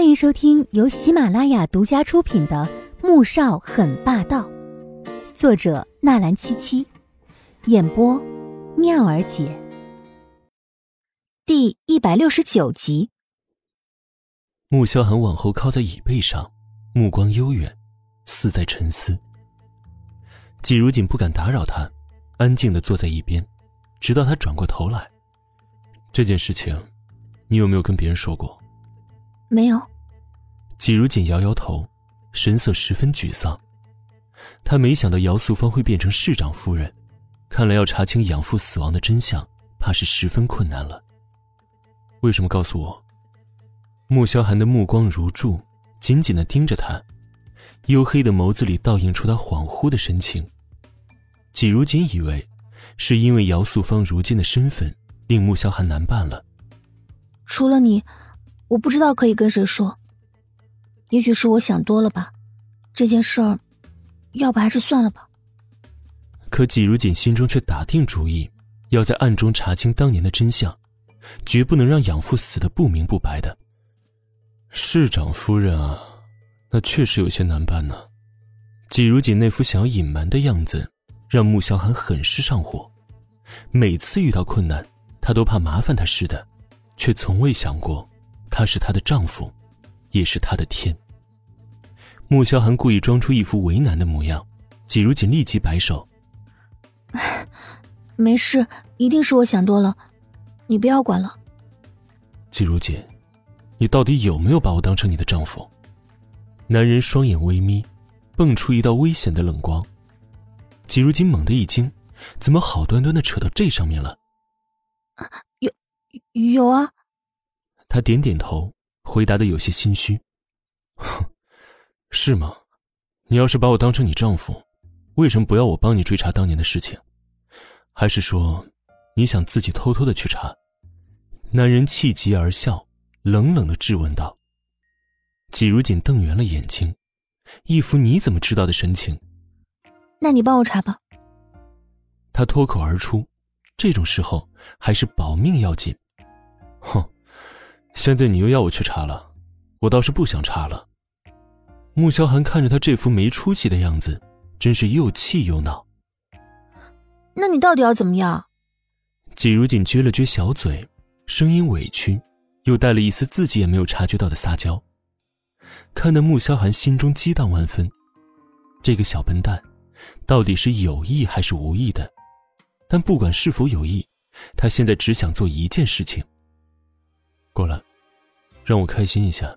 欢迎收听由喜马拉雅独家出品的《穆少很霸道》，作者纳兰七七，演播妙儿姐。第一百六十九集。穆萧寒往后靠在椅背上，目光悠远，似在沉思。季如锦不敢打扰他，安静的坐在一边，直到他转过头来。这件事情，你有没有跟别人说过？没有。季如锦摇摇头，神色十分沮丧。他没想到姚素芳会变成市长夫人，看来要查清养父死亡的真相，怕是十分困难了。为什么告诉我？穆萧寒的目光如注，紧紧的盯着他，黝黑的眸子里倒映出他恍惚的神情。季如锦以为，是因为姚素芳如今的身份令穆萧寒难办了。除了你，我不知道可以跟谁说。也许是我想多了吧，这件事儿，要不还是算了吧。可季如锦心中却打定主意，要在暗中查清当年的真相，绝不能让养父死的不明不白的。市长夫人啊，那确实有些难办呢。季如锦那副想要隐瞒的样子，让穆萧寒很是上火。每次遇到困难，他都怕麻烦他似的，却从未想过，他是她的丈夫。也是他的天。穆萧寒故意装出一副为难的模样，季如锦立即摆手：“没事，一定是我想多了，你不要管了。”季如锦，你到底有没有把我当成你的丈夫？男人双眼微眯，蹦出一道危险的冷光。季如锦猛地一惊，怎么好端端的扯到这上面了？有，有啊。他点点头。回答的有些心虚，哼 是吗？你要是把我当成你丈夫，为什么不要我帮你追查当年的事情？还是说，你想自己偷偷的去查？男人气急而笑，冷冷的质问道。季如锦瞪圆了眼睛，一副你怎么知道的神情。那你帮我查吧。他脱口而出，这种时候还是保命要紧。哼。现在你又要我去查了，我倒是不想查了。穆萧寒看着他这副没出息的样子，真是又气又恼。那你到底要怎么样？季如锦撅了撅小嘴，声音委屈，又带了一丝自己也没有察觉到的撒娇。看得穆萧寒心中激荡万分，这个小笨蛋，到底是有意还是无意的？但不管是否有意，他现在只想做一件事情。过来，让我开心一下，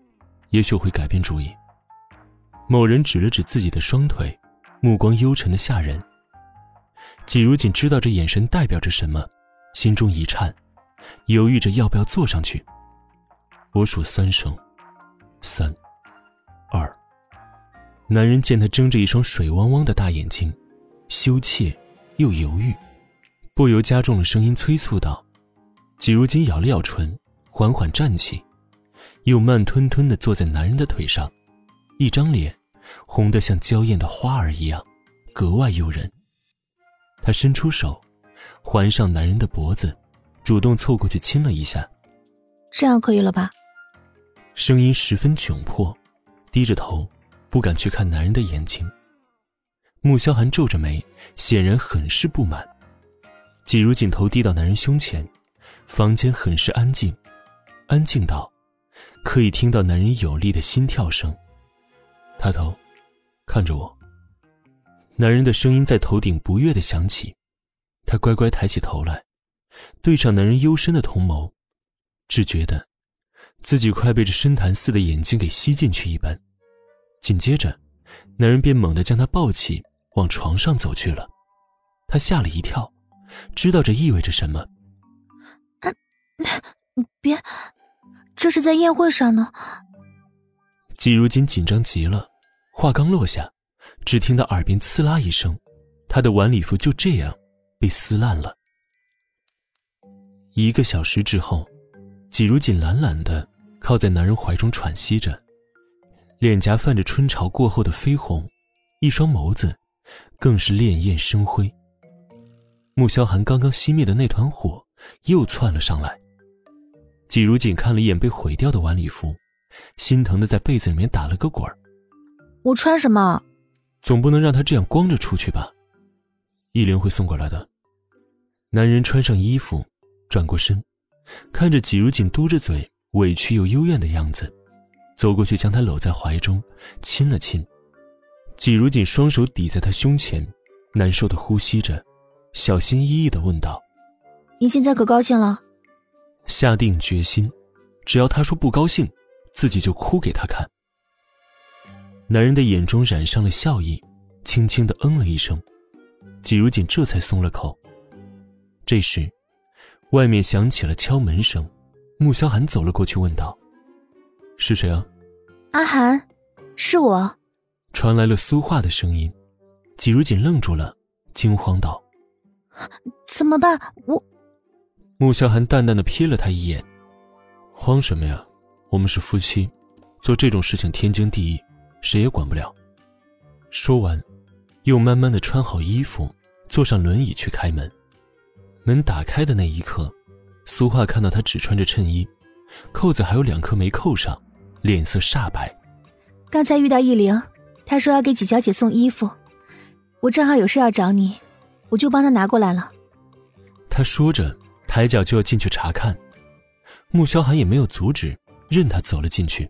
也许我会改变主意。某人指了指自己的双腿，目光幽沉的吓人。季如锦知道这眼神代表着什么，心中一颤，犹豫着要不要坐上去。我数三声，三，二。男人见他睁着一双水汪汪的大眼睛，羞怯又犹豫，不由加重了声音催促道：“季如锦，咬了咬唇。”缓缓站起，又慢吞吞的坐在男人的腿上，一张脸红得像娇艳的花儿一样，格外诱人。她伸出手，环上男人的脖子，主动凑过去亲了一下。这样可以了吧？声音十分窘迫，低着头，不敢去看男人的眼睛。穆萧寒皱着眉，显然很是不满。季如锦头低到男人胸前，房间很是安静。安静到，可以听到男人有力的心跳声。抬头，看着我。男人的声音在头顶不悦的响起，他乖乖抬起头来，对上男人幽深的瞳眸，只觉得自己快被这深潭似的眼睛给吸进去一般。紧接着，男人便猛地将他抱起，往床上走去了。他吓了一跳，知道这意味着什么。别。这是在宴会上呢。季如锦紧张极了，话刚落下，只听到耳边刺啦一声，他的晚礼服就这样被撕烂了。一个小时之后，季如锦懒懒的靠在男人怀中喘息着，脸颊泛着春潮过后的绯红，一双眸子更是潋滟生辉。穆萧寒刚刚熄灭的那团火又窜了上来。季如锦看了一眼被毁掉的晚礼服，心疼的在被子里面打了个滚儿。我穿什么？总不能让他这样光着出去吧？依琳会送过来的。男人穿上衣服，转过身，看着季如锦嘟着嘴、委屈又幽怨的样子，走过去将她搂在怀中，亲了亲。季如锦双手抵在他胸前，难受的呼吸着，小心翼翼的问道：“你现在可高兴了？”下定决心，只要他说不高兴，自己就哭给他看。男人的眼中染上了笑意，轻轻的嗯了一声，季如锦这才松了口。这时，外面响起了敲门声，穆萧寒走了过去，问道：“是谁啊？”“阿寒，是我。”传来了苏画的声音。季如锦愣住了，惊慌道：“怎么办？我……”穆萧寒淡淡的瞥了他一眼：“慌什么呀？我们是夫妻，做这种事情天经地义，谁也管不了。”说完，又慢慢的穿好衣服，坐上轮椅去开门。门打开的那一刻，苏画看到他只穿着衬衣，扣子还有两颗没扣上，脸色煞白。刚才遇到易灵，他说要给几小姐送衣服，我正好有事要找你，我就帮他拿过来了。他说着，抬脚就要进去查看，穆萧寒也没有阻止，任他走了进去。